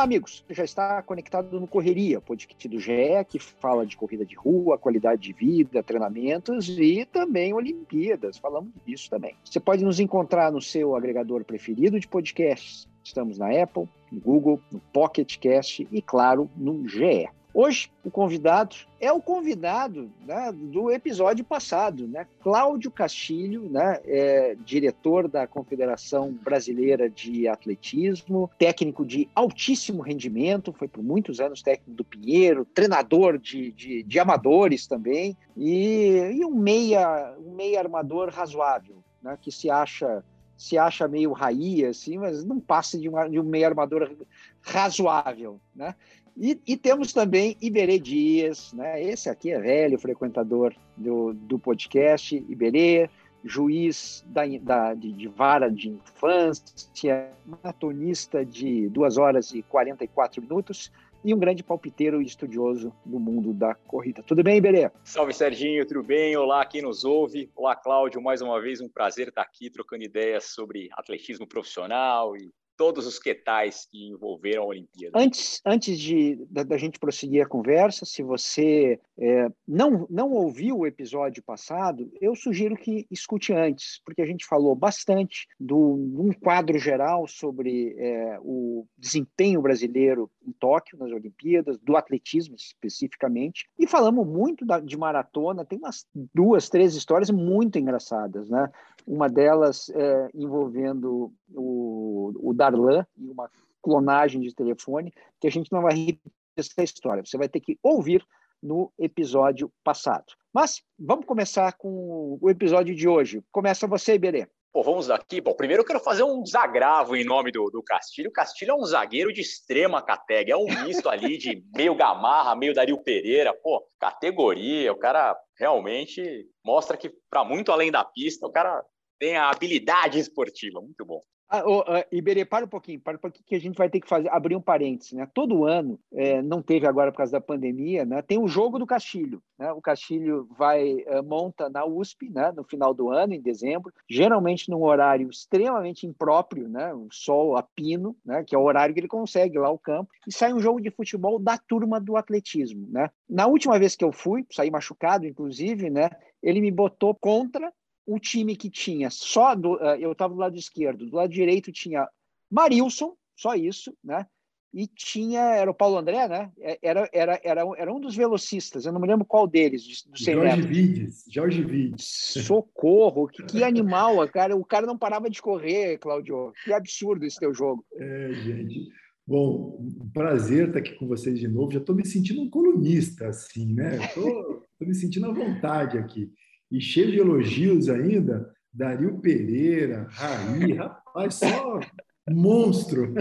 Olá, amigos. Já está conectado no Correria, podcast do GE, que fala de corrida de rua, qualidade de vida, treinamentos e também Olimpíadas. Falamos disso também. Você pode nos encontrar no seu agregador preferido de podcasts. Estamos na Apple, no Google, no Pocket Cast e, claro, no GE. Hoje, o convidado é o convidado né, do episódio passado, né? Cláudio Castilho, né, é, diretor da Confederação Brasileira de Atletismo, técnico de altíssimo rendimento, foi por muitos anos técnico do Pinheiro, treinador de, de, de amadores também, e, e, um, meia, um meia armador razoável, né, que se acha se acha meio raia, assim, mas não passa de, uma, de um meio armador razoável, né? E, e, temos também Iberê Dias, né? esse aqui é velho frequentador do, do podcast, Iberê, juiz da, da, de, de, vara de infância, maratonista de 2 horas e 44 minutos e um grande palpiteiro e estudioso do mundo da corrida. Tudo bem, Iberê? Salve, Serginho, tudo bem? Olá, quem nos ouve. Olá, Cláudio, mais uma vez um prazer estar aqui trocando ideias sobre atletismo profissional e todos os quetais que envolveram a Olimpíada. Antes, antes de, da, da gente prosseguir a conversa, se você é, não, não ouviu o episódio passado, eu sugiro que escute antes, porque a gente falou bastante de um quadro geral sobre é, o desempenho brasileiro em Tóquio, nas Olimpíadas, do atletismo especificamente, e falamos muito da, de maratona, tem umas duas, três histórias muito engraçadas, né? Uma delas é, envolvendo o, o Darlan e uma clonagem de telefone, que a gente não vai repetir essa história. Você vai ter que ouvir no episódio passado. Mas vamos começar com o episódio de hoje. Começa você, Iberê. Pô, vamos daqui. Bom, primeiro eu quero fazer um desagravo em nome do, do Castilho. O Castilho é um zagueiro de extrema categoria, é um misto ali de meio Gamarra, meio Dario Pereira. Pô, categoria, o cara realmente mostra que, para muito além da pista, o cara tem a habilidade esportiva. Muito bom. Ah, oh, uh, Iberê, para um pouquinho, para um pouquinho que a gente vai ter que fazer, abrir um parênteses, né? Todo ano, é, não teve agora por causa da pandemia, né? Tem o jogo do Castilho, né? O Castilho vai uh, monta na USP, né? No final do ano, em dezembro, geralmente num horário extremamente impróprio, né? O sol a pino, né? Que é o horário que ele consegue lá o campo e sai um jogo de futebol da turma do atletismo, né? Na última vez que eu fui, saí machucado, inclusive, né? Ele me botou contra um time que tinha só do, uh, eu estava do lado esquerdo, do lado direito tinha Marilson, só isso, né? E tinha, era o Paulo André, né? É, era, era, era, era um dos velocistas, eu não me lembro qual deles, do Jorge Vides, Jorge Vides. Socorro, que, que animal, cara. O cara não parava de correr, Claudio. Que absurdo esse teu jogo. É, gente. Bom, um prazer estar aqui com vocês de novo. Já estou me sentindo um colunista, assim, né? Estou me sentindo à vontade aqui e cheio de elogios ainda. Dario Pereira, Raí, rapaz, só monstro.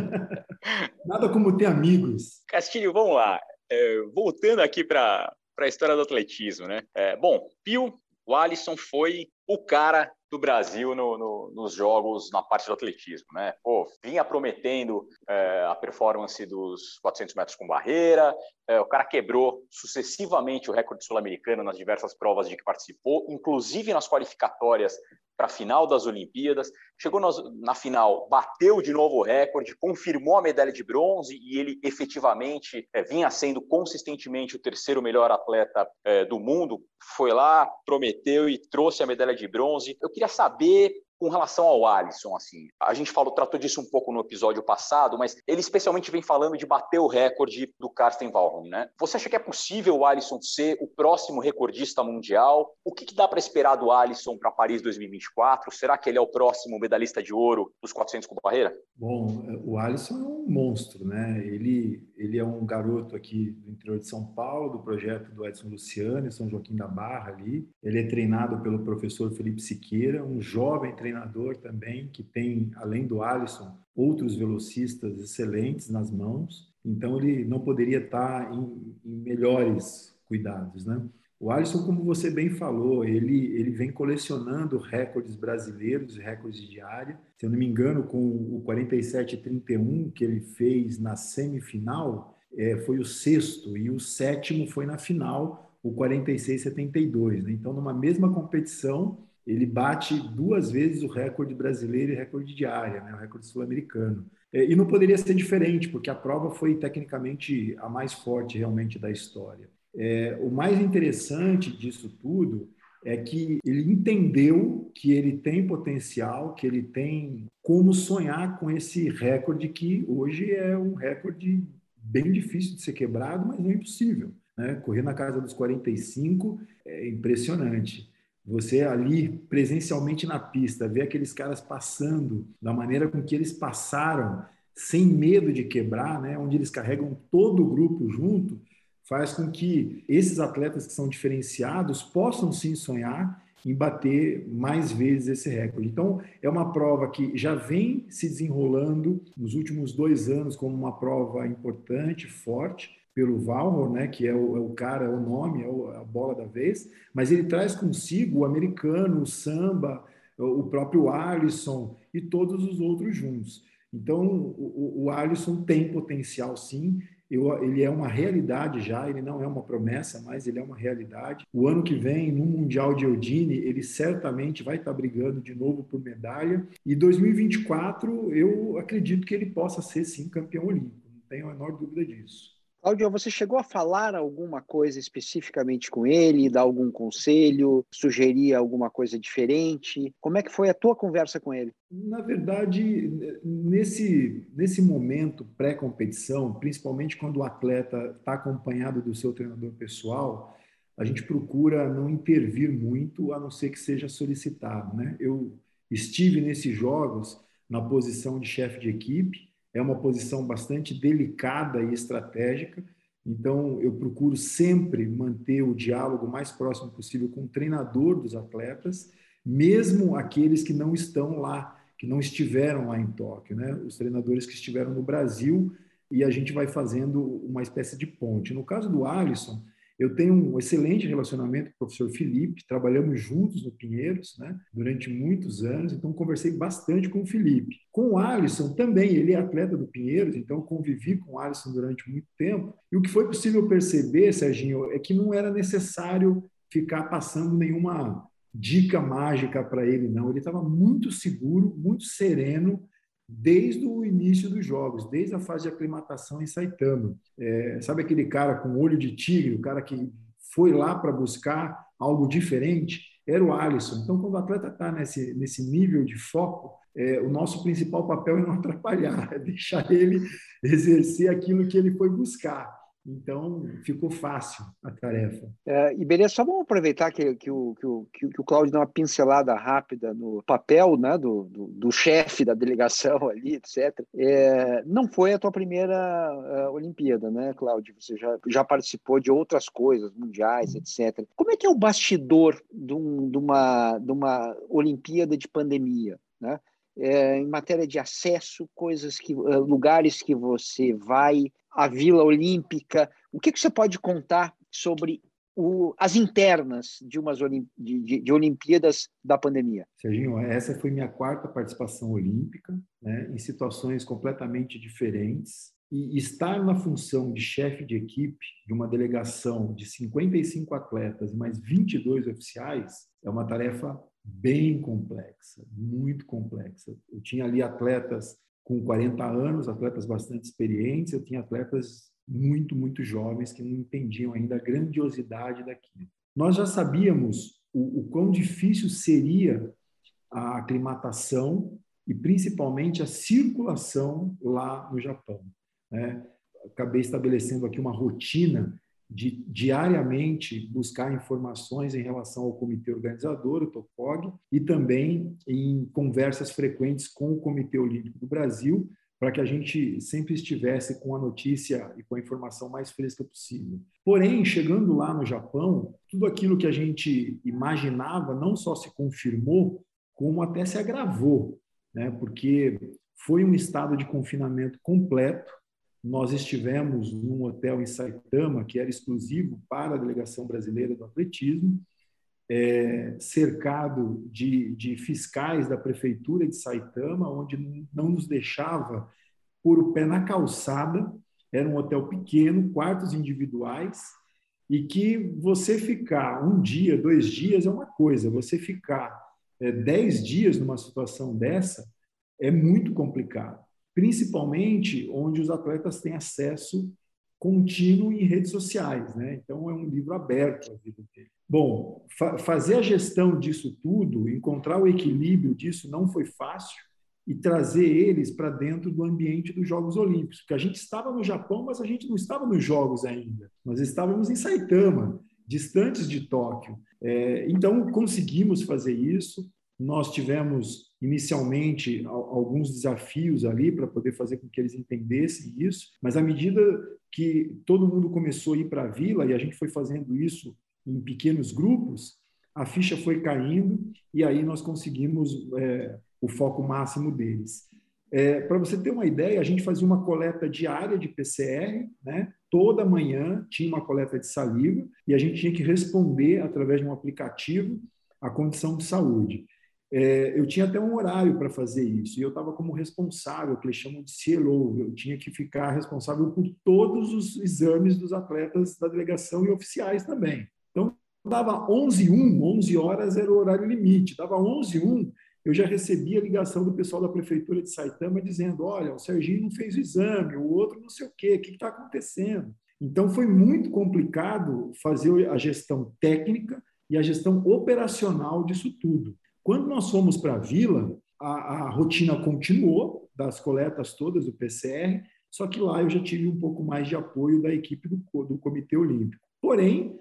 Nada como ter amigos. Castilho, vamos lá. É, voltando aqui para a história do atletismo, né? É, bom, Pio, o Alisson foi o cara do Brasil no, no, nos jogos na parte do atletismo, né? Pô, vinha prometendo é, a performance dos 400 metros com barreira, é, o cara quebrou sucessivamente o recorde sul-americano nas diversas provas de que participou, inclusive nas qualificatórias para a final das Olimpíadas. Chegou na final, bateu de novo o recorde, confirmou a medalha de bronze e ele efetivamente é, vinha sendo consistentemente o terceiro melhor atleta é, do mundo. Foi lá, prometeu e trouxe a medalha de bronze. Eu queria saber com relação ao Alisson, assim, a gente falou, tratou disso um pouco no episódio passado, mas ele especialmente vem falando de bater o recorde do Karsten Wallholm, né? Você acha que é possível o Alisson ser o próximo recordista mundial? O que, que dá para esperar do Alisson para Paris 2024? Será que ele é o próximo medalhista de ouro dos 400 com barreira? Bom, o Alisson é um monstro, né? Ele, ele é um garoto aqui do interior de São Paulo, do projeto do Edson Luciano, São Joaquim da Barra ali. Ele é treinado pelo professor Felipe Siqueira, um jovem treinador treinador também que tem, além do Alisson, outros velocistas excelentes nas mãos. Então ele não poderia estar em, em melhores cuidados, né? O Alisson, como você bem falou, ele, ele vem colecionando recordes brasileiros, recordes de área. Se eu não me engano, com o 47,31 que ele fez na semifinal, é, foi o sexto, e o sétimo foi na final, o 46,72. Né? Então, numa mesma competição, ele bate duas vezes o recorde brasileiro e recorde diária, né, o recorde sul-americano. É, e não poderia ser diferente, porque a prova foi tecnicamente a mais forte realmente da história. É, o mais interessante disso tudo é que ele entendeu que ele tem potencial, que ele tem como sonhar com esse recorde que hoje é um recorde bem difícil de ser quebrado, mas não é impossível. Né? Correr na casa dos 45 é impressionante. Você ali presencialmente na pista, ver aqueles caras passando da maneira com que eles passaram, sem medo de quebrar, né? onde eles carregam todo o grupo junto, faz com que esses atletas que são diferenciados possam sim sonhar em bater mais vezes esse recorde. Então, é uma prova que já vem se desenrolando nos últimos dois anos como uma prova importante, forte, pelo Valmor, né, que é o, é o, cara, é o nome, é a bola da vez, mas ele traz consigo o americano, o samba, o próprio Alisson e todos os outros juntos. Então, o, o Alisson tem potencial, sim, eu, ele é uma realidade já, ele não é uma promessa, mas ele é uma realidade. O ano que vem, no Mundial de Eudine, ele certamente vai estar brigando de novo por medalha. E 2024, eu acredito que ele possa ser sim campeão olímpico, não tenho a menor dúvida disso. Cláudio, você chegou a falar alguma coisa especificamente com ele, dar algum conselho, sugerir alguma coisa diferente? Como é que foi a tua conversa com ele? Na verdade, nesse, nesse momento pré-competição, principalmente quando o atleta está acompanhado do seu treinador pessoal, a gente procura não intervir muito, a não ser que seja solicitado. Né? Eu estive nesses jogos na posição de chefe de equipe, é uma posição bastante delicada e estratégica. Então, eu procuro sempre manter o diálogo mais próximo possível com o treinador dos atletas, mesmo aqueles que não estão lá, que não estiveram lá em Tóquio, né? Os treinadores que estiveram no Brasil e a gente vai fazendo uma espécie de ponte. No caso do Alisson, eu tenho um excelente relacionamento com o professor Felipe, trabalhamos juntos no Pinheiros, né, durante muitos anos, então conversei bastante com o Felipe. Com o Alisson também, ele é atleta do Pinheiros, então convivi com o Alisson durante muito tempo. E o que foi possível perceber, Serginho, é que não era necessário ficar passando nenhuma dica mágica para ele, não. Ele estava muito seguro, muito sereno, desde o início dos jogos, desde a fase de aclimatação em Saitama. É, sabe aquele cara com olho de tigre, o cara que foi lá para buscar algo diferente? Era o Alisson. Então, quando o atleta está nesse, nesse nível de foco, é, o nosso principal papel é não atrapalhar, é deixar ele exercer aquilo que ele foi buscar. Então, ficou fácil a tarefa. É, e beleza, só vamos aproveitar que, que, o, que, o, que o Cláudio deu uma pincelada rápida no papel né, do, do, do chefe da delegação ali, etc. É, não foi a tua primeira uh, Olimpíada, né, Cláudio? Você já, já participou de outras coisas, mundiais, etc. Como é que é o bastidor de, um, de, uma, de uma Olimpíada de pandemia? Né? É, em matéria de acesso, coisas que, uh, lugares que você vai, a Vila Olímpica. O que, que você pode contar sobre o, as internas de umas de, de, de, Olimpíadas da pandemia? Serginho, essa foi minha quarta participação olímpica, né, em situações completamente diferentes. E estar na função de chefe de equipe de uma delegação de 55 atletas mais 22 oficiais é uma tarefa bem complexa, muito complexa. Eu tinha ali atletas com 40 anos, atletas bastante experientes, eu tinha atletas muito, muito jovens que não entendiam ainda a grandiosidade daquilo. Nós já sabíamos o, o quão difícil seria a aclimatação e principalmente a circulação lá no Japão. Né? Acabei estabelecendo aqui uma rotina de diariamente buscar informações em relação ao comitê organizador, o TOCOG, e também em conversas frequentes com o Comitê Olímpico do Brasil, para que a gente sempre estivesse com a notícia e com a informação mais fresca possível. Porém, chegando lá no Japão, tudo aquilo que a gente imaginava não só se confirmou, como até se agravou, né? porque foi um estado de confinamento completo, nós estivemos num hotel em Saitama, que era exclusivo para a delegação brasileira do atletismo, é, cercado de, de fiscais da prefeitura de Saitama, onde não nos deixava pôr o pé na calçada. Era um hotel pequeno, quartos individuais, e que você ficar um dia, dois dias é uma coisa, você ficar é, 10 dias numa situação dessa é muito complicado, principalmente onde os atletas têm acesso contínuo em redes sociais, né? Então é um livro aberto a vida dele. Bom, fa fazer a gestão disso tudo, encontrar o equilíbrio disso não foi fácil e trazer eles para dentro do ambiente dos Jogos Olímpicos, porque a gente estava no Japão, mas a gente não estava nos Jogos ainda. Nós estávamos em Saitama, distantes de Tóquio. É, então conseguimos fazer isso. Nós tivemos inicialmente alguns desafios ali para poder fazer com que eles entendessem isso, mas à medida que todo mundo começou a ir para a vila e a gente foi fazendo isso em pequenos grupos, a ficha foi caindo e aí nós conseguimos é, o foco máximo deles. É, para você ter uma ideia, a gente fazia uma coleta diária de PCR, né? toda manhã tinha uma coleta de saliva e a gente tinha que responder através de um aplicativo a condição de saúde. É, eu tinha até um horário para fazer isso, e eu estava como responsável, que eles chamam de CLO, eu tinha que ficar responsável por todos os exames dos atletas da delegação e oficiais também. Então, dava 11 1 11 horas era o horário limite, dava 11 1 eu já recebi a ligação do pessoal da prefeitura de Saitama dizendo, olha, o Serginho não fez o exame, o outro não sei o quê, o que está acontecendo? Então, foi muito complicado fazer a gestão técnica e a gestão operacional disso tudo. Quando nós fomos para a vila, a, rotina continuou das coletas todas do PCR, só que lá eu já tive um pouco mais de apoio da equipe do, do Comitê Olímpico. Porém,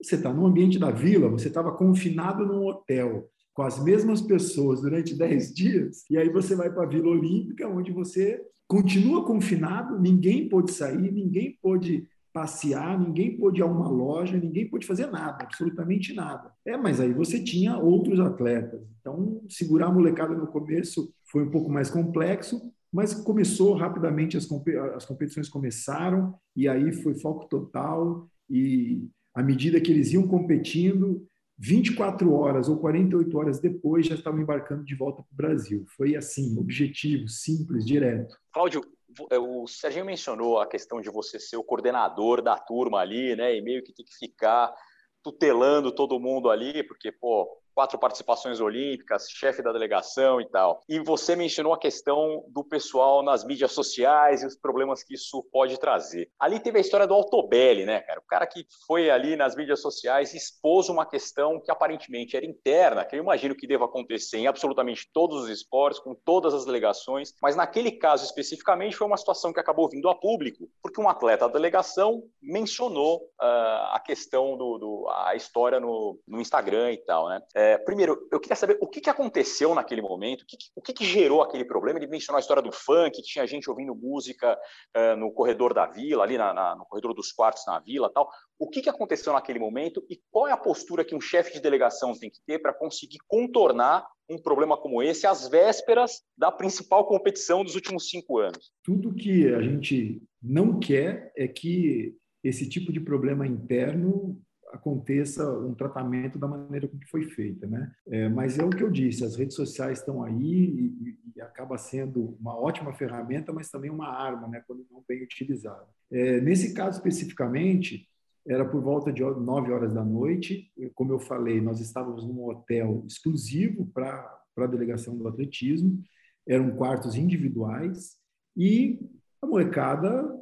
você está no ambiente da vila, você estava confinado num hotel com as mesmas pessoas durante 10 dias, e aí você vai para a Vila Olímpica, onde você continua confinado, ninguém pôde sair, ninguém pôde passear, ninguém pôde ir a uma loja, ninguém pôde fazer nada, absolutamente nada. É, mas aí você tinha outros atletas. Então, segurar a molecada no começo foi um pouco mais complexo, mas começou rapidamente, as, as competições começaram, e aí foi foco total, e à medida que eles iam competindo, 24 horas ou 48 horas depois já estavam embarcando de volta para o Brasil. Foi assim, objetivo, simples, direto. Cláudio, o Serginho mencionou a questão de você ser o coordenador da turma ali, né? E meio que tem que ficar tutelando todo mundo ali, porque, pô, quatro participações olímpicas, chefe da delegação e tal. E você mencionou a questão do pessoal nas mídias sociais e os problemas que isso pode trazer. Ali teve a história do Altobelli, né, cara? O cara que foi ali nas mídias sociais e expôs uma questão que aparentemente era interna, que eu imagino que deva acontecer em absolutamente todos os esportes, com todas as delegações, mas naquele caso especificamente foi uma situação que acabou vindo a público, porque um atleta da delegação mencionou uh, a questão do, do, a história no, no Instagram e tal, né? É, é, primeiro, eu queria saber o que, que aconteceu naquele momento, o que, o que, que, gerou aquele problema. Ele mencionou a história do funk, tinha gente ouvindo música uh, no corredor da vila, ali na, na, no corredor dos quartos na vila tal. O que, que aconteceu naquele momento e qual é a postura que um chefe de delegação tem que ter para conseguir contornar um problema como esse às vésperas da principal competição dos últimos cinco anos? Tudo que a gente não quer é que esse tipo de problema interno aconteça um tratamento da maneira como foi feita, né? É, mas é o que eu disse, as redes sociais estão aí e, e, acaba sendo uma ótima ferramenta, mas também uma arma, né? Quando não bem utilizada. É, nesse caso especificamente, era por volta de 9 horas da noite. Como eu falei, nós estávamos num hotel exclusivo para a delegação do atletismo, eram quartos individuais e a molecada,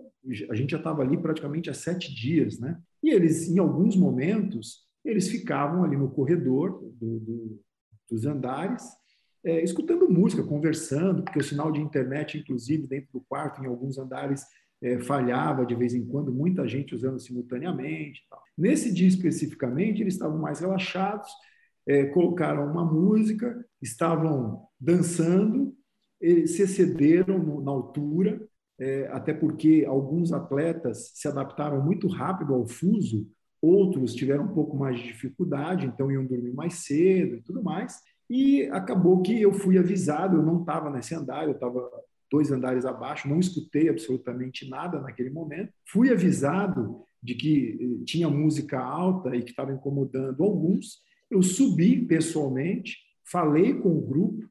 a gente já estava ali praticamente há sete dias, né? E eles, em alguns momentos, eles ficavam ali no corredor do, do, dos andares, é, escutando música, conversando, porque o sinal de internet, inclusive, dentro do quarto, em alguns andares, é, falhava de vez em quando, muita gente usando simultaneamente. Nesse dia especificamente, eles estavam mais relaxados, é, colocaram uma música, estavam dançando, se excederam no, na altura, é, até porque alguns atletas se adaptaram muito rápido ao fuso, outros tiveram um pouco mais de dificuldade, então iam dormir mais cedo e tudo mais. E acabou que eu fui avisado, eu não estava nesse andar, eu estava dois andares abaixo, não escutei absolutamente nada naquele momento. Fui avisado de que eh, tinha música alta e que estava incomodando alguns. Eu subi pessoalmente, falei com o grupo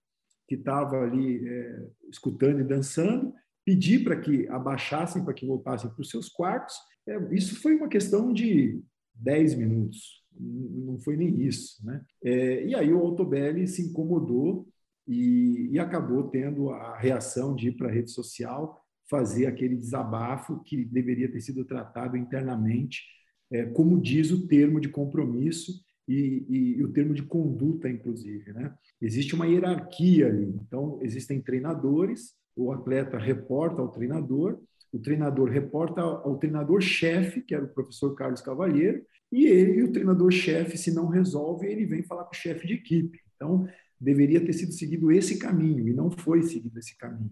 que estava ali é, escutando e dançando, pedi para que abaixassem, para que voltassem para os seus quartos. É, isso foi uma questão de 10 minutos, não foi nem isso. Né? É, e aí o Altobelli se incomodou e, e acabou tendo a reação de ir para a rede social fazer aquele desabafo que deveria ter sido tratado internamente, é, como diz o termo de compromisso e, e, e, o termo de conduta, inclusive. Né? Existe uma hierarquia ali. Então, existem treinadores, o atleta reporta ao treinador, o treinador reporta ao treinador-chefe, que era o professor Carlos Cavalheiro, e ele, o treinador-chefe, se não resolve, ele vem falar com o chefe de equipe. Então, deveria ter sido seguido esse caminho, e não foi seguido esse caminho.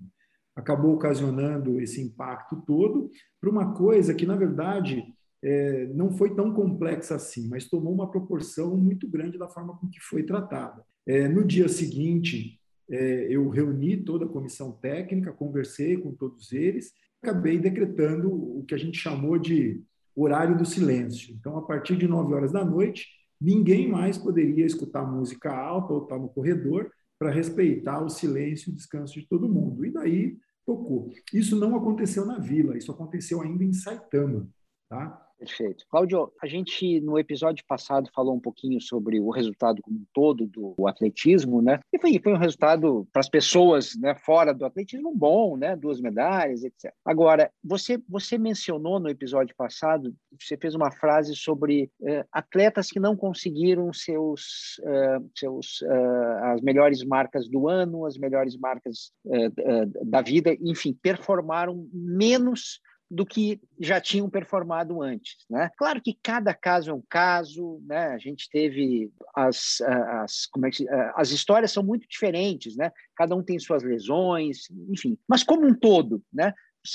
Acabou ocasionando esse impacto todo para uma coisa que, na verdade, é, não foi tão complexa assim, mas tomou uma proporção muito grande da forma com que foi tratada. É, no dia seguinte, eu reuni toda a comissão técnica, conversei com todos eles, acabei decretando o que a gente chamou de horário do silêncio. Então, a partir de 9 horas da noite, ninguém mais poderia escutar música alta ou estar no corredor para respeitar o silêncio e o descanso de todo mundo. E daí tocou. Isso não aconteceu na Vila, isso aconteceu ainda em Saitama. Tá? Perfeito. Cláudio, a gente no episódio passado falou um pouquinho sobre o resultado como um todo do atletismo, né? E foi, foi um resultado para as pessoas né, fora do atletismo bom, né? Duas medalhas, etc. Agora, você, você mencionou no episódio passado, você fez uma frase sobre eh, atletas que não conseguiram seus, eh, seus eh, as melhores marcas do ano, as melhores marcas da vida, enfim, performaram menos do que já tinham performado antes. Né? Claro que cada caso é um caso, né? a gente teve as, as, como é que, as histórias são muito diferentes, né? cada um tem suas lesões, enfim. Mas como um todo, né?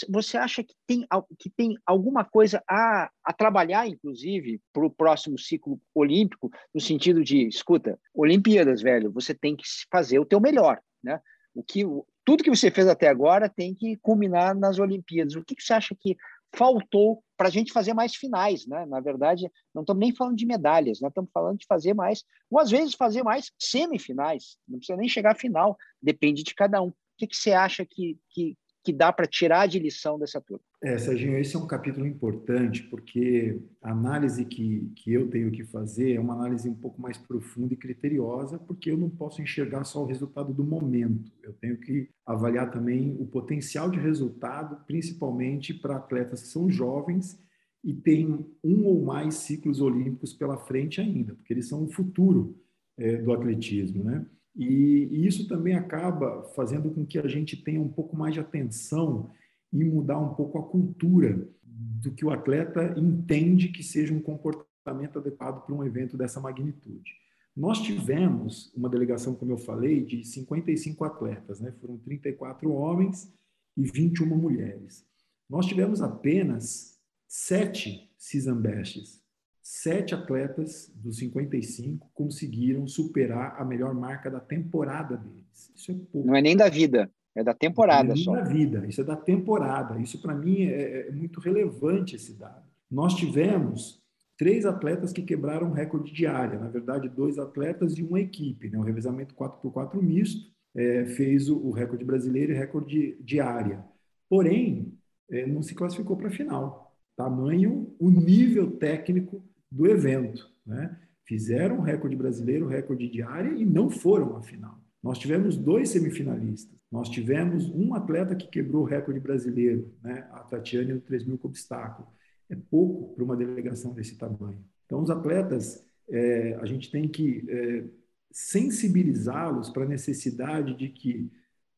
você acha que tem, que tem alguma coisa a, a trabalhar, inclusive, para o próximo ciclo olímpico, no sentido de, escuta, Olimpíadas, velho, você tem que fazer o teu melhor, né? O que tudo que você fez até agora tem que culminar nas Olimpíadas. O que, que você acha que faltou para a gente fazer mais finais, né? Na verdade, não estamos nem falando de medalhas, nós estamos falando de fazer mais, ou às vezes fazer mais semifinais. Não precisa nem chegar à final, depende de cada um. O que, que você acha que, que, que dá para tirar de lição dessa turma? É, Serginho, esse é um capítulo importante, porque a análise que, que eu tenho que fazer é uma análise um pouco mais profunda e criteriosa, porque eu não posso enxergar só o resultado do momento. Eu tenho que avaliar também o potencial de resultado, principalmente para atletas que são jovens e têm um ou mais ciclos olímpicos pela frente ainda, porque eles são o futuro é, do atletismo, né? E, e isso também acaba fazendo com que a gente tenha um pouco mais de atenção e mudar um pouco a cultura do que o atleta entende que seja um comportamento adequado para um evento dessa magnitude. Nós tivemos uma delegação, como eu falei, de 55 atletas, né? foram 34 homens e 21 mulheres. Nós tivemos apenas sete Cisambestes, sete atletas dos 55 conseguiram superar a melhor marca da temporada deles. Isso é pouco. Não é nem da vida, é da temporada é só. Da vida, isso é da temporada. Isso para mim é, é, muito relevante esse dado. Nós tivemos três atletas que quebraram o recorde de área, na verdade dois atletas de uma equipe, né? O revezamento 4x4 misto é, fez o, o, recorde brasileiro e recorde de área. Porém, é, não se classificou para a final. Tamanho o nível técnico do evento. Né? Fizeram o recorde brasileiro, recorde de área e não foram à final. Nós tivemos dois semifinalistas. Nós tivemos um atleta que quebrou o recorde brasileiro, né? a Tatiane no 3 mil com obstáculo. É pouco para uma delegação desse tamanho. Então, os atletas, é, a gente tem que é, sensibilizá-los para a necessidade de que,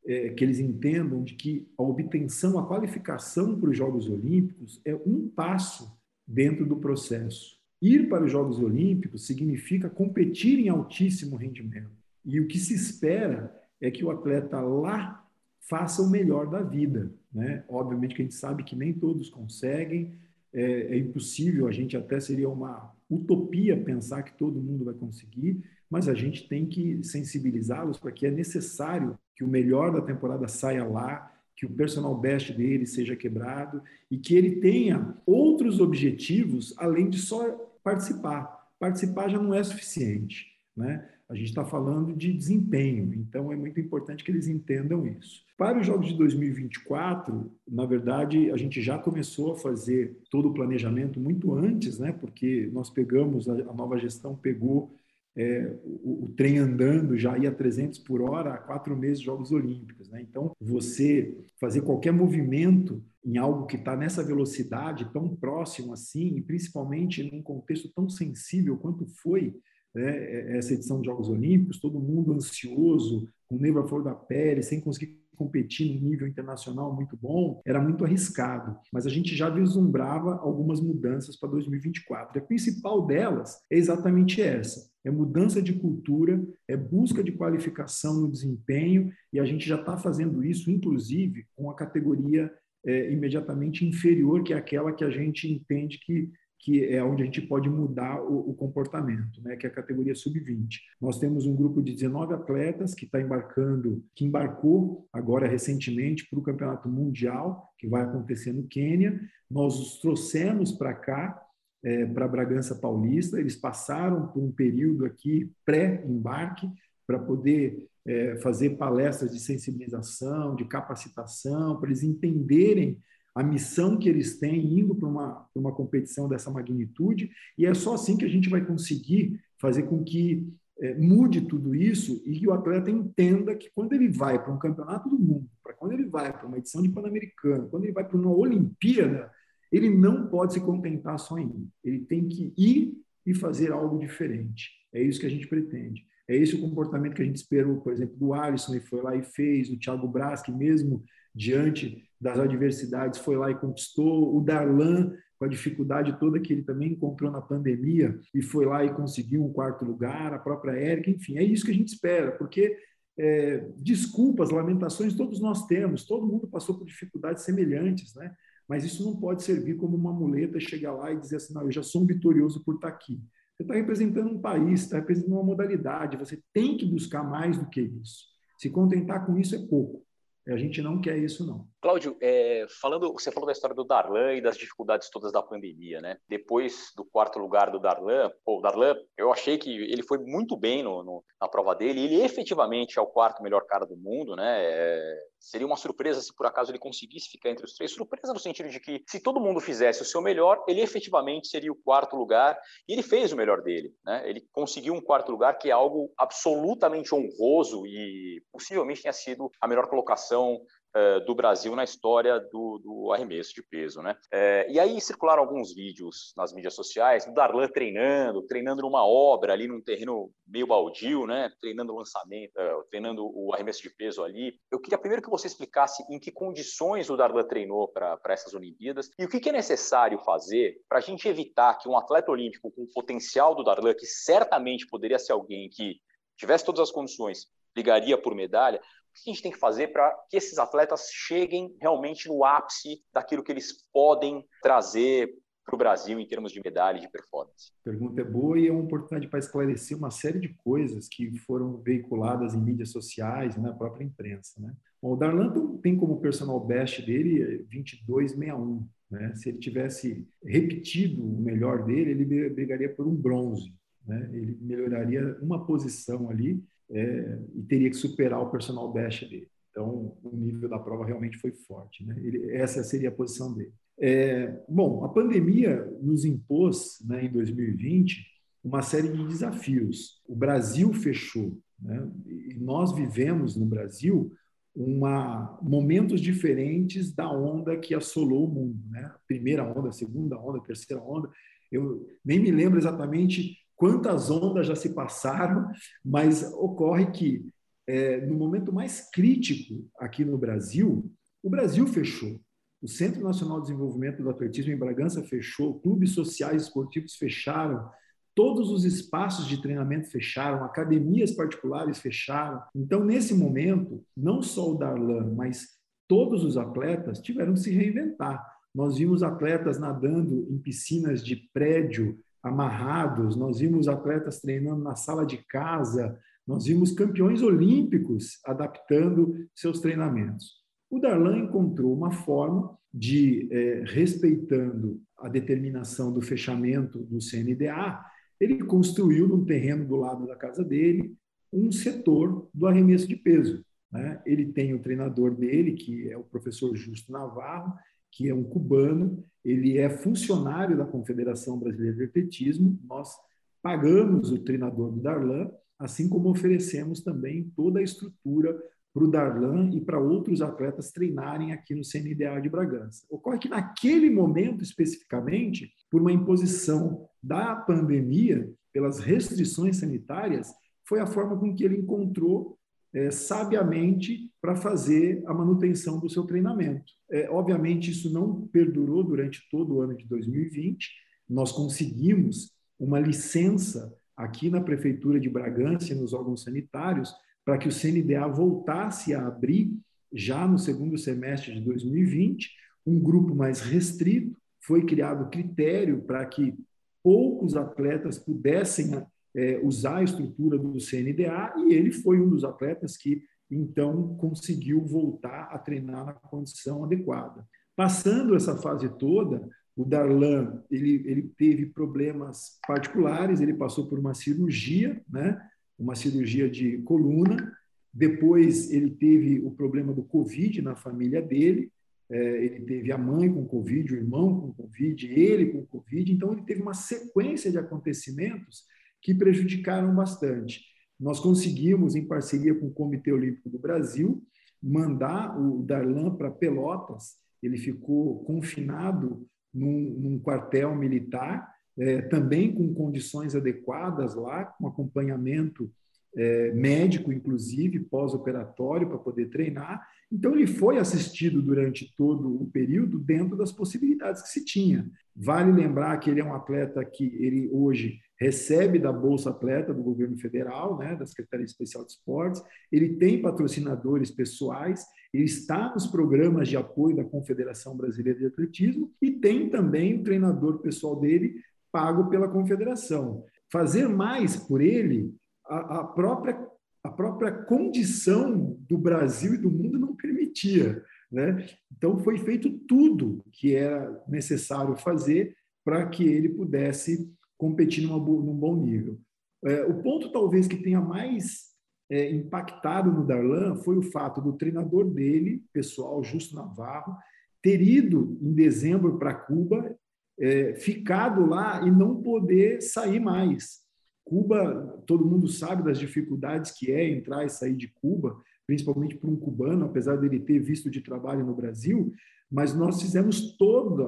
é, que eles entendam de que a obtenção, a qualificação para os Jogos Olímpicos é um passo dentro do processo. Ir para os Jogos Olímpicos significa competir em altíssimo rendimento. E o que se espera é que o atleta lá faça o melhor da vida. Né? Obviamente que a gente sabe que nem todos conseguem, é, é impossível, a gente até seria uma utopia pensar que todo mundo vai conseguir, mas a gente tem que sensibilizá-los para que é necessário que o melhor da temporada saia lá, que o personal best dele seja quebrado e que ele tenha outros objetivos além de só participar. Participar já não é suficiente. Né? A gente está falando de desempenho, então é muito importante que eles entendam isso. Para os Jogos de 2024, na verdade, a gente já começou a fazer todo o planejamento muito antes, né? Porque nós pegamos, a nova gestão pegou é, o, o, trem andando já ia a 300 por hora há quatro meses Jogos Olímpicos. Né? Então, você fazer qualquer movimento em algo que está nessa velocidade tão próximo assim, e principalmente num contexto tão sensível quanto foi né, essa edição de Jogos Olímpicos, todo mundo ansioso, com neva flor da pele, sem conseguir competir no nível internacional muito bom, era muito arriscado. Mas a gente já vislumbrava algumas mudanças para 2024. E a principal delas é exatamente essa: é mudança de cultura, é busca de qualificação no desempenho, e a gente já está fazendo isso, inclusive, com a categoria é, imediatamente inferior, que é aquela que a gente entende que que é onde a gente pode mudar o, o comportamento, né, que é a categoria sub-20. Nós temos um grupo de 19 atletas que está embarcando, que embarcou agora recentemente para o Campeonato Mundial, que vai acontecer no Quênia. Nós os trouxemos para cá, é, para Bragança Paulista, eles passaram por um período aqui pré-embarque para poder é, fazer palestras de sensibilização, de capacitação, para eles entenderem a missão que eles têm indo para uma, uma competição dessa magnitude, e é só assim que a gente vai conseguir fazer com que é, mude tudo isso e que o atleta entenda que quando ele vai para um campeonato do mundo, para quando ele vai para uma edição de Pan-Americano, quando ele vai para uma Olimpíada, ele não pode se contentar só em ir. Ele tem que ir e fazer algo diferente. É isso que a gente pretende. É esse o comportamento que a gente esperou, por exemplo, do Alisson, ele foi lá e fez, o Thiago Braz, que mesmo diante das adversidades, foi lá e conquistou. O Darlan, com a dificuldade toda que ele também encontrou na pandemia, e foi lá e conseguiu um quarto lugar, a própria Érica, enfim, é isso que a gente espera, porque é, desculpas, lamentações, todos nós temos, todo mundo passou por dificuldades semelhantes, né? Mas isso não pode servir como uma muleta, chegar lá e dizer assim, não, eu já sou um vitorioso por estar aqui. Você está representando um país, está representando uma modalidade, você tem que buscar mais do que isso. Se contentar com isso é pouco. A gente não quer isso, não. Cláudio, é, falando, você falou da história do Darlan e das dificuldades todas da pandemia, né? Depois do quarto lugar do Darlan, pô, o Darlan, eu achei que ele foi muito bem no, no, na prova dele. Ele efetivamente é o quarto melhor cara do mundo, né? É, seria uma surpresa se por acaso ele conseguisse ficar entre os três. Surpresa no sentido de que se todo mundo fizesse o seu melhor, ele efetivamente seria o quarto lugar. E ele fez o melhor dele, né? Ele conseguiu um quarto lugar que é algo absolutamente honroso e possivelmente tenha sido a melhor colocação eh, do Brasil na história do, do arremesso de peso, né? É, e aí circularam alguns vídeos nas mídias sociais do Darlan treinando, treinando numa obra ali num terreno meio baldio, né? Treinando o lançamento, uh, treinando o arremesso de peso ali. Eu queria primeiro que você explicasse em que condições o Darlan treinou para essas Olimpíadas e o que, que é necessário fazer para a gente evitar que um atleta olímpico com o potencial do Darlan, que certamente poderia ser alguém que tivesse todas as condições, ligaria por medalha, o que a gente tem que fazer para que esses atletas cheguem realmente no ápice daquilo que eles podem trazer para o Brasil em termos de medalha e de performance? A pergunta é boa e é uma oportunidade para esclarecer uma série de coisas que foram veiculadas em mídias sociais e na própria imprensa. Né? Bom, o Darlan tem como personal best dele 22,61. Né? Se ele tivesse repetido o melhor dele, ele brigaria por um bronze. Né? Ele melhoraria uma posição ali é, e teria que superar o personal best dele. Então, o nível da prova realmente foi forte. Né? Ele, essa seria a posição dele. É, bom, a pandemia nos impôs, né, em 2020, uma série de desafios. O Brasil fechou, né? e nós vivemos no Brasil uma, momentos diferentes da onda que assolou o mundo. Né? Primeira onda, segunda onda, terceira onda. Eu nem me lembro exatamente quantas ondas já se passaram, mas ocorre que, é, no momento mais crítico aqui no Brasil, o Brasil fechou. O Centro Nacional de Desenvolvimento do Atletismo em Bragança fechou, clubes sociais esportivos fecharam, todos os espaços de treinamento fecharam, academias particulares fecharam. Então, nesse momento, não só o Darlan, mas todos os atletas tiveram que se reinventar. Nós vimos atletas nadando em piscinas de prédio, amarrados, nós vimos atletas treinando na sala de casa, nós vimos campeões olímpicos adaptando seus treinamentos. O Darlan encontrou uma forma de, é, respeitando a determinação do fechamento do CNDA, ele construiu num terreno do lado da casa dele um setor do arremesso de peso. Né? Ele tem o treinador dele, que é o professor Justo Navarro, que é um cubano, ele é funcionário da Confederação Brasileira de Atletismo. Nós pagamos o treinador do Darlan, assim como oferecemos também toda a estrutura para o Darlan e para outros atletas treinarem aqui no CNDA de Bragança. Ocorre que naquele momento especificamente, por uma imposição da pandemia, pelas restrições sanitárias, foi a forma com que ele encontrou é, sabiamente para fazer a manutenção do seu treinamento. É, obviamente, isso não perdurou durante todo o ano de 2020. Nós conseguimos uma licença aqui na Prefeitura de Bragança e nos órgãos sanitários para que o CNDA voltasse a abrir já no segundo semestre de 2020, um grupo mais restrito, foi criado critério para que poucos atletas pudessem é, usar a estrutura do CNDA e ele foi um dos atletas que então conseguiu voltar a treinar na condição adequada. Passando essa fase toda, o Darlan ele, ele teve problemas particulares, ele passou por uma cirurgia, né? uma cirurgia de coluna, depois ele teve o problema do Covid na família dele, é, ele teve a mãe com Covid, o irmão com Covid, ele com Covid, então ele teve uma sequência de acontecimentos que prejudicaram bastante. Nós conseguimos, em parceria com o Comitê Olímpico do Brasil, mandar o Darlan para Pelotas. Ele ficou confinado num, num quartel militar, é, também com condições adequadas lá, com acompanhamento é, médico, inclusive, pós-operatório, para poder treinar. Então, ele foi assistido durante todo o período dentro das possibilidades que se tinha. Vale lembrar que ele é um atleta que ele hoje recebe da Bolsa Atleta do governo federal, né, da Secretaria Especial de Esportes, ele tem patrocinadores pessoais, ele está nos programas de apoio da Confederação Brasileira de Atletismo e tem também o treinador pessoal dele pago pela Confederação. Fazer mais por ele, a, própria a própria condição do Brasil e do mundo não permitia. Né? Então, foi feito tudo que era necessário fazer para que ele pudesse competir numa, num bom nível. É, o ponto, talvez, que tenha mais é, impactado no Darlan foi o fato do treinador dele, pessoal, Justo Navarro, ter ido em dezembro para Cuba, é, ficado lá e não poder sair mais. Cuba, todo mundo sabe das dificuldades que é entrar e sair de Cuba, principalmente para um cubano, apesar dele ter visto de trabalho no Brasil, mas nós fizemos toda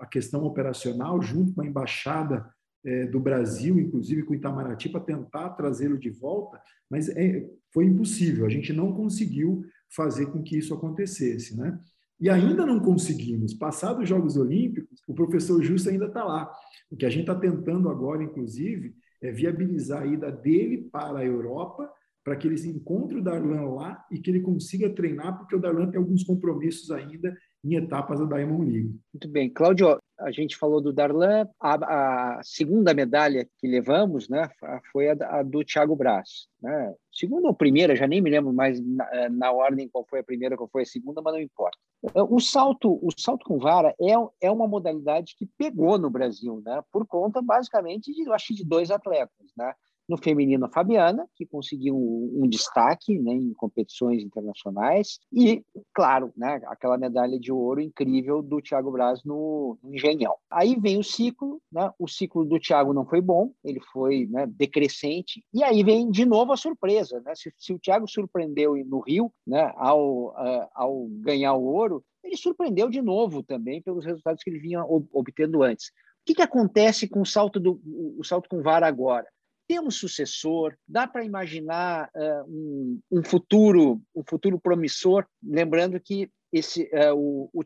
a questão operacional junto com a embaixada é, do Brasil, inclusive com Itamaraty, para tentar trazê-lo de volta, mas é, foi impossível. A gente não conseguiu fazer com que isso acontecesse, né? E ainda não conseguimos. Passados os Jogos Olímpicos, o professor Justo ainda está lá. O que a gente está tentando agora, inclusive, é viabilizar a ida dele para a Europa, para que eles encontrem o Darlan lá e que ele consiga treinar, porque o Darlan tem alguns compromissos ainda em etapas da Diamond League. Muito bem. Cláudio, a gente falou do Darlan, a, a segunda medalha que levamos né, foi a, a do Thiago Braz. Né? Segunda ou primeira, já nem me lembro mais na, eh, na, ordem qual foi a primeira, qual foi a segunda, mas não importa. O salto, o salto com vara é, é uma modalidade que pegou no Brasil, né, por conta basicamente de, eu acho, de dois atletas. Né? No feminino, a Fabiana, que conseguiu um, um destaque né, em competições internacionais. E, claro, né, aquela medalha de ouro incrível do Thiago Braz no, no Engenhão. Aí vem o ciclo, né, o ciclo do Thiago não foi bom, ele foi né, decrescente. E aí vem de novo a surpresa. Né? Se, se o Thiago surpreendeu no Rio né, ao, uh, ao ganhar o ouro, ele surpreendeu de novo também pelos resultados que ele vinha obtendo antes. O que, que acontece com o salto, do, o salto com vara agora? Temos sucessor, dá para imaginar uh, um, um, futuro, um futuro promissor, lembrando que esse uh, o, o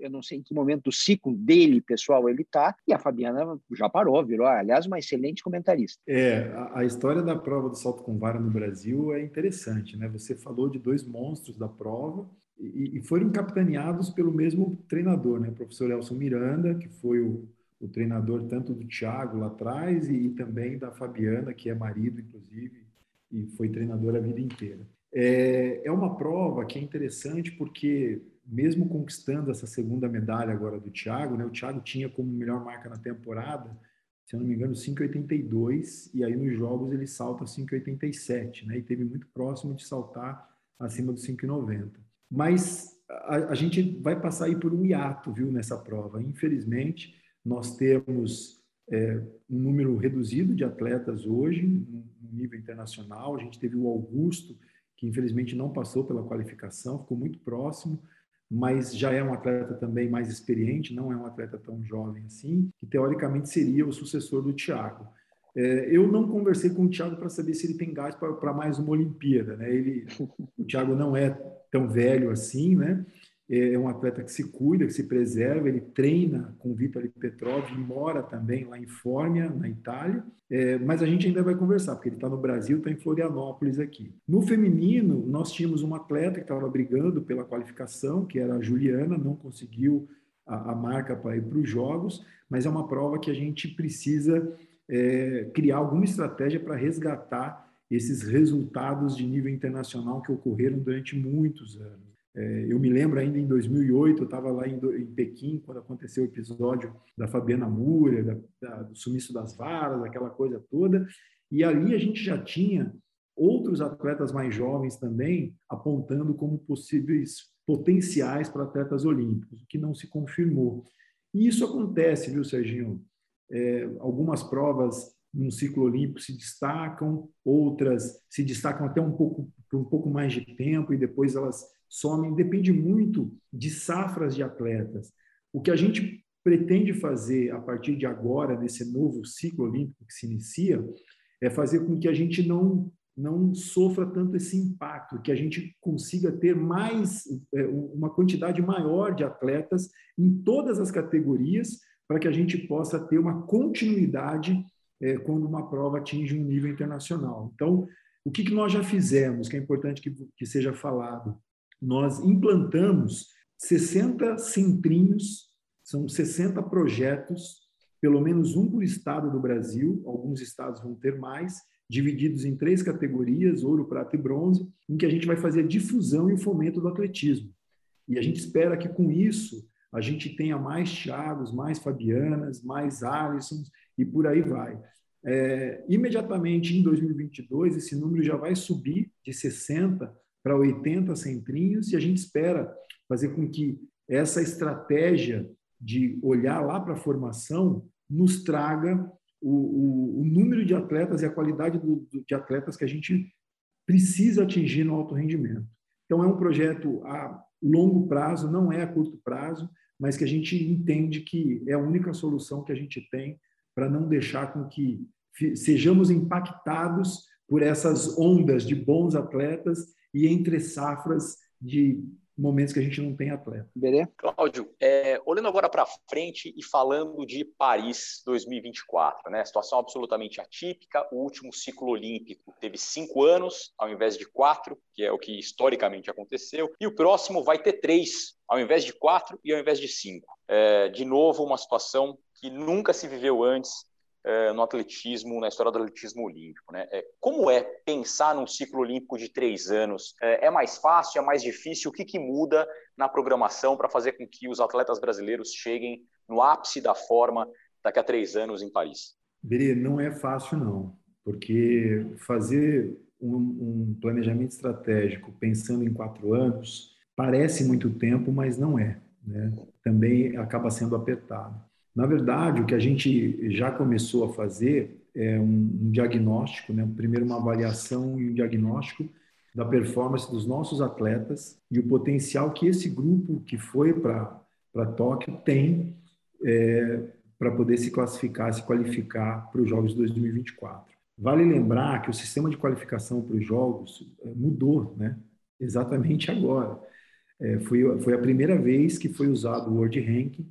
eu não sei em que momento do ciclo dele, pessoal, ele está, e a Fabiana já parou, virou, aliás, uma excelente comentarista. É, a, a, história da prova do salto com vara no Brasil é interessante, né? Você falou de dois monstros da prova, e, e foram capitaneados pelo mesmo treinador, né? O professor Elson Miranda, que foi o o treinador tanto do Thiago lá atrás e, e, também da Fabiana, que é marido, inclusive, e foi treinador a vida inteira. É, é uma prova que é interessante porque, mesmo conquistando essa segunda medalha agora do Thiago, né, o Thiago tinha como melhor marca na temporada se eu não me engano, 5,82 e aí nos jogos ele salta 5,87, né? E teve muito próximo de saltar acima dos 5,90. Mas a, a, gente vai passar aí por um hiato, viu, nessa prova. Infelizmente, nós temos é, um número reduzido de atletas hoje, no nível internacional. A gente teve o Augusto, que infelizmente não passou pela qualificação, ficou muito próximo mas já é um atleta também mais experiente, não é um atleta tão jovem assim, que teoricamente seria o sucessor do Thiago. É, eu não conversei com o Thiago para saber se ele tem gás para mais uma Olimpíada, né? Ele, o Thiago não é tão velho assim, né? É, um atleta que se cuida, que se preserva, ele treina com Vitaly Petrov mora também lá em Fórmia, na Itália, é, mas a gente ainda vai conversar, porque ele está no Brasil, está em Florianópolis aqui. No feminino, nós tínhamos uma atleta que estava brigando pela qualificação, que era a Juliana, não conseguiu a, a marca para ir para os Jogos, mas é uma prova que a gente precisa é, criar alguma estratégia para resgatar esses resultados de nível internacional que ocorreram durante muitos anos. É, eu me lembro ainda em 2008, eu estava lá em, em, Pequim, quando aconteceu o episódio da Fabiana Múria, da, da, do sumiço das varas, aquela coisa toda, e ali a gente já tinha outros atletas mais jovens também apontando como possíveis potenciais para atletas olímpicos, o que não se confirmou. E isso acontece, viu, Serginho? É, algumas provas no ciclo olímpico se destacam, outras se destacam até um pouco por um pouco mais de tempo e depois elas somem, depende muito de safras de atletas. O que a gente pretende fazer a partir de agora, nesse novo ciclo olímpico que se inicia, é fazer com que a gente não não sofra tanto esse impacto, que a gente consiga ter mais é, uma quantidade maior de atletas em todas as categorias, para que a gente possa ter uma continuidade é, quando uma prova atinge um nível internacional. Então, o que, que nós já fizemos, que é importante que, que seja falado? Nós implantamos 60 centrinhos, são 60 projetos, pelo menos um por estado do Brasil, alguns estados vão ter mais, divididos em três categorias, ouro, prata e bronze, em que a gente vai fazer a difusão e o fomento do atletismo. E a gente espera que com isso a gente tenha mais Thiagos, mais Fabianas, mais Alissons e por aí vai. É, imediatamente em 2022, esse número já vai subir de 60 para 80 centrinhos e a gente espera fazer com que essa estratégia de olhar lá para a formação nos traga o, o, o, número de atletas e a qualidade do, de atletas que a gente precisa atingir no alto rendimento. Então, é um projeto a longo prazo, não é a curto prazo, mas que a gente entende que é a única solução que a gente tem para não deixar com que sejamos impactados por essas ondas de bons atletas e entre safras de momentos que a gente não tem atleta. Beleza? Cláudio, é, olhando agora para frente e falando de Paris 2024, né? Situação absolutamente atípica. O último ciclo olímpico teve cinco anos ao invés de quatro, que é o que historicamente aconteceu, e o próximo vai ter três ao invés de quatro e ao invés de cinco. É, de novo, uma situação que nunca se viveu antes é, no atletismo, na história do atletismo olímpico. Né? É, como é pensar num ciclo olímpico de três anos? É, é mais fácil, é mais difícil? O que, que muda na programação para fazer com que os atletas brasileiros cheguem no ápice da forma daqui a três anos em Paris? Berê, não é fácil não, porque fazer um, um planejamento estratégico pensando em quatro anos parece muito tempo, mas não é. Né? Também acaba sendo apertado. Na verdade, o que a gente já começou a fazer é um, diagnóstico, né? primeiro uma avaliação e um diagnóstico da performance dos nossos atletas e o potencial que esse grupo que foi para Tóquio tem é, para poder se classificar, se qualificar para os Jogos de 2024. Vale lembrar que o sistema de qualificação para os Jogos é, mudou, né? exatamente agora. É, foi, foi a primeira vez que foi usado o World Ranking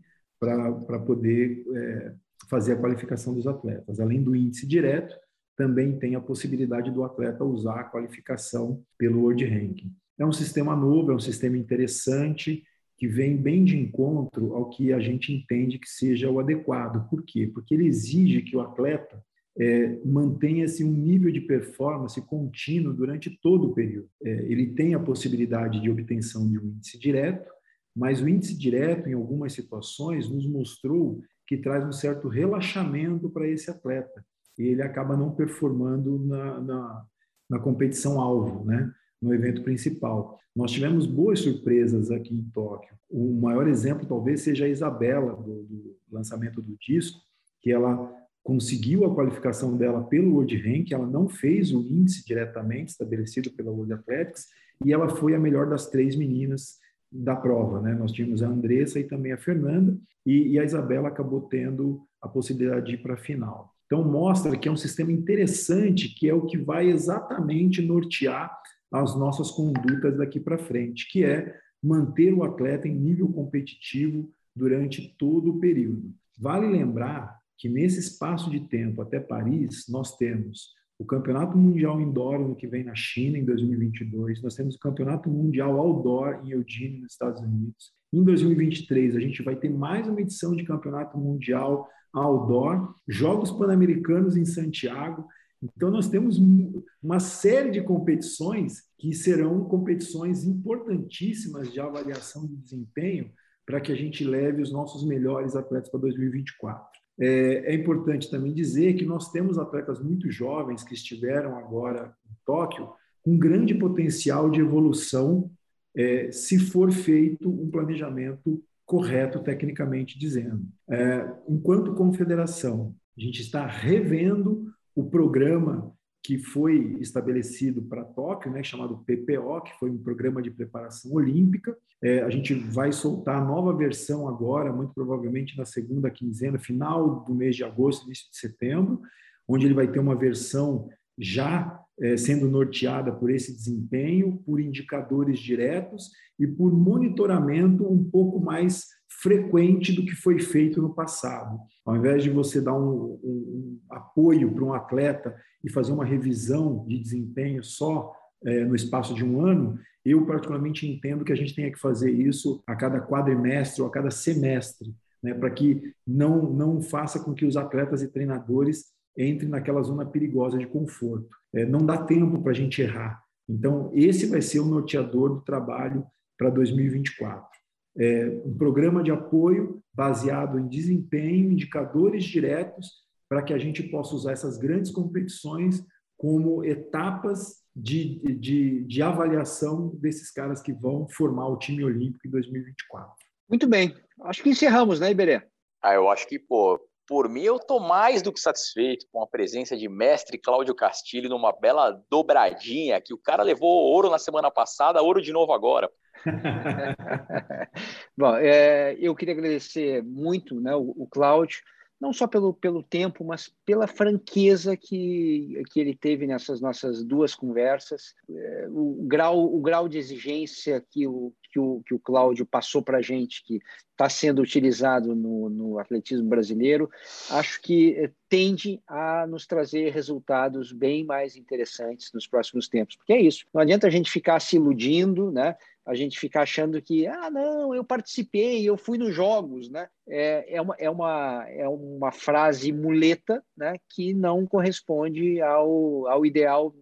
para poder é, fazer a qualificação dos atletas. Além do índice direto, também tem a possibilidade do atleta usar a qualificação pelo World Ranking. É um sistema novo, é um sistema interessante, que vem bem de encontro ao que a gente entende que seja o adequado. Por quê? Porque ele exige que o atleta é, mantenha-se um nível de performance contínuo durante todo o período. É, ele tem a possibilidade de obtenção de um índice direto, mas o índice direto, em algumas situações, nos mostrou que traz um certo relaxamento para esse atleta. E ele acaba não performando na, na, na competição alvo, né? no evento principal. Nós tivemos boas surpresas aqui em Tóquio. O maior exemplo talvez seja a Isabela, do, do lançamento do disco, que ela conseguiu a qualificação dela pelo World Rank, ela não fez o índice diretamente estabelecido pela World Athletics, e ela foi a melhor das três meninas da prova. Né? Nós tínhamos a Andressa e também a Fernanda, e, e a Isabela acabou tendo a possibilidade de ir para a final. Então, mostra que é um sistema interessante, que é o que vai exatamente nortear as nossas condutas daqui para frente, que é manter o atleta em nível competitivo durante todo o período. Vale lembrar que nesse espaço de tempo até Paris, nós temos o Campeonato Mundial Indoor no que vem na China, em 2022. Nós temos o Campeonato Mundial Outdoor em Eugene, nos Estados Unidos. Em 2023, a gente vai ter mais uma edição de Campeonato Mundial Outdoor, Jogos Pan-Americanos em Santiago. Então, nós temos uma série de competições que serão competições importantíssimas de avaliação de desempenho para que a gente leve os nossos melhores atletas para 2024. É, é, importante também dizer que nós temos atletas muito jovens que estiveram agora em Tóquio com grande potencial de evolução é, se for feito um planejamento correto, tecnicamente dizendo. É, enquanto confederação, a gente está revendo o programa que foi estabelecido para Tóquio, né, chamado PPO, que foi um programa de preparação olímpica. É, a gente vai soltar a nova versão agora, muito provavelmente na segunda quinzena, final do mês de agosto, início de setembro, onde ele vai ter uma versão já é, sendo norteada por esse desempenho, por indicadores diretos e por monitoramento um pouco mais frequente do que foi feito no passado. Ao invés de você dar um, um, um apoio para um atleta e fazer uma revisão de desempenho só é, no espaço de um ano, eu particularmente entendo que a gente tenha que fazer isso a cada quadrimestre ou a cada semestre, né, para que não, não faça com que os atletas e treinadores entrem naquela zona perigosa de conforto. É, não dá tempo para a gente errar. Então, esse vai ser o norteador do trabalho para 2024. É, um programa de apoio baseado em desempenho, indicadores diretos para que a gente possa usar essas grandes competições como etapas de, de, de avaliação desses caras que vão formar o time olímpico em 2024. Muito bem. Acho que encerramos, né, Iberê? Ah, eu acho que, pô, por mim, eu estou mais do que satisfeito com a presença de mestre Cláudio Castilho numa bela dobradinha, que o cara levou ouro na semana passada, ouro de novo agora. Bom, é, eu queria agradecer muito né, o, o Cláudio não só pelo, pelo tempo, mas pela franqueza que, que ele teve nessas nossas duas conversas, é, o, grau, o grau de exigência que o, que o, que o Cláudio passou para a gente, que está sendo utilizado no, no atletismo brasileiro, acho que é, tende a nos trazer resultados bem mais interessantes nos próximos tempos. Porque é isso, não adianta a gente ficar se iludindo, né? a gente fica achando que, ah, não, eu participei, eu fui nos jogos, né? É, é, uma, é, uma, é uma frase muleta, né? Que não corresponde ao, ao ideal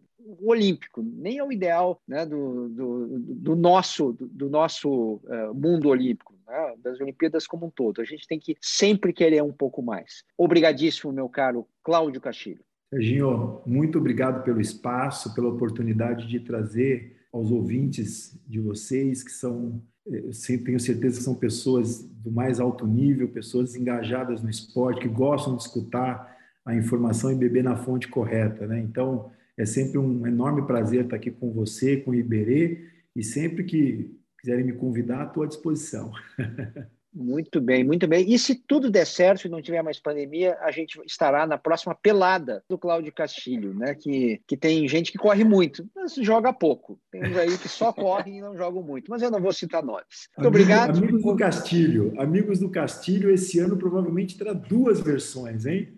olímpico, nem ao ideal né, do, do, do nosso, do, nosso uh, mundo olímpico, né, das Olimpíadas como um todo. A gente tem que sempre querer um pouco mais. Obrigadíssimo, meu caro Cláudio Castilho. Serginho, muito obrigado pelo espaço, pela oportunidade de trazer aos ouvintes de vocês, que são, eh, tenho certeza que são pessoas do mais alto nível, pessoas engajadas no esporte, que gostam de escutar a informação e beber na fonte correta. Né? Então, é sempre um enorme prazer estar aqui com você, com o Iberê, e sempre que quiserem me convidar, estou à disposição. Muito bem, muito bem. E se tudo der certo e não tiver mais pandemia, a gente estará na próxima pelada do Cláudio Castilho, né? Que, que tem gente que corre muito, mas joga pouco. Tem uns aí que só correm e não jogam muito, mas eu não vou citar nomes. Muito obrigado. Amigos do Castilho, amigos do Castilho, esse ano provavelmente terá duas versões, hein?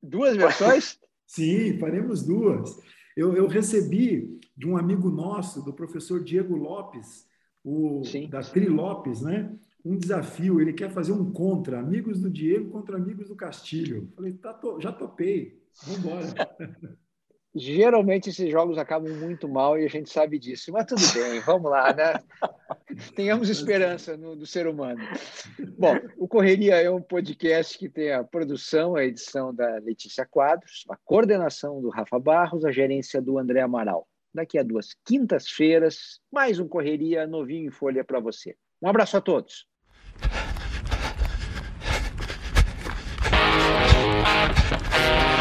Duas versões? Sim, faremos duas. Eu, eu recebi de um amigo nosso, do professor Diego Lopes, o, Sim. da Tri Lopes, né? um desafio, ele quer fazer um contra, amigos do Diego contra amigos do Castilho. Falei, tá, já topei, vamos embora. Geralmente esses jogos acabam muito mal e a gente sabe disso, mas tudo bem, vamos lá, né? Tenhamos esperança no, do ser humano. Bom, o Correria é um podcast que tem a produção, a edição da Letícia Quadros, a coordenação do Rafa Barros, a gerência do André Amaral. Daqui a duas quintas-feiras, mais um Correria novinho em folha para você. Um abraço a todos.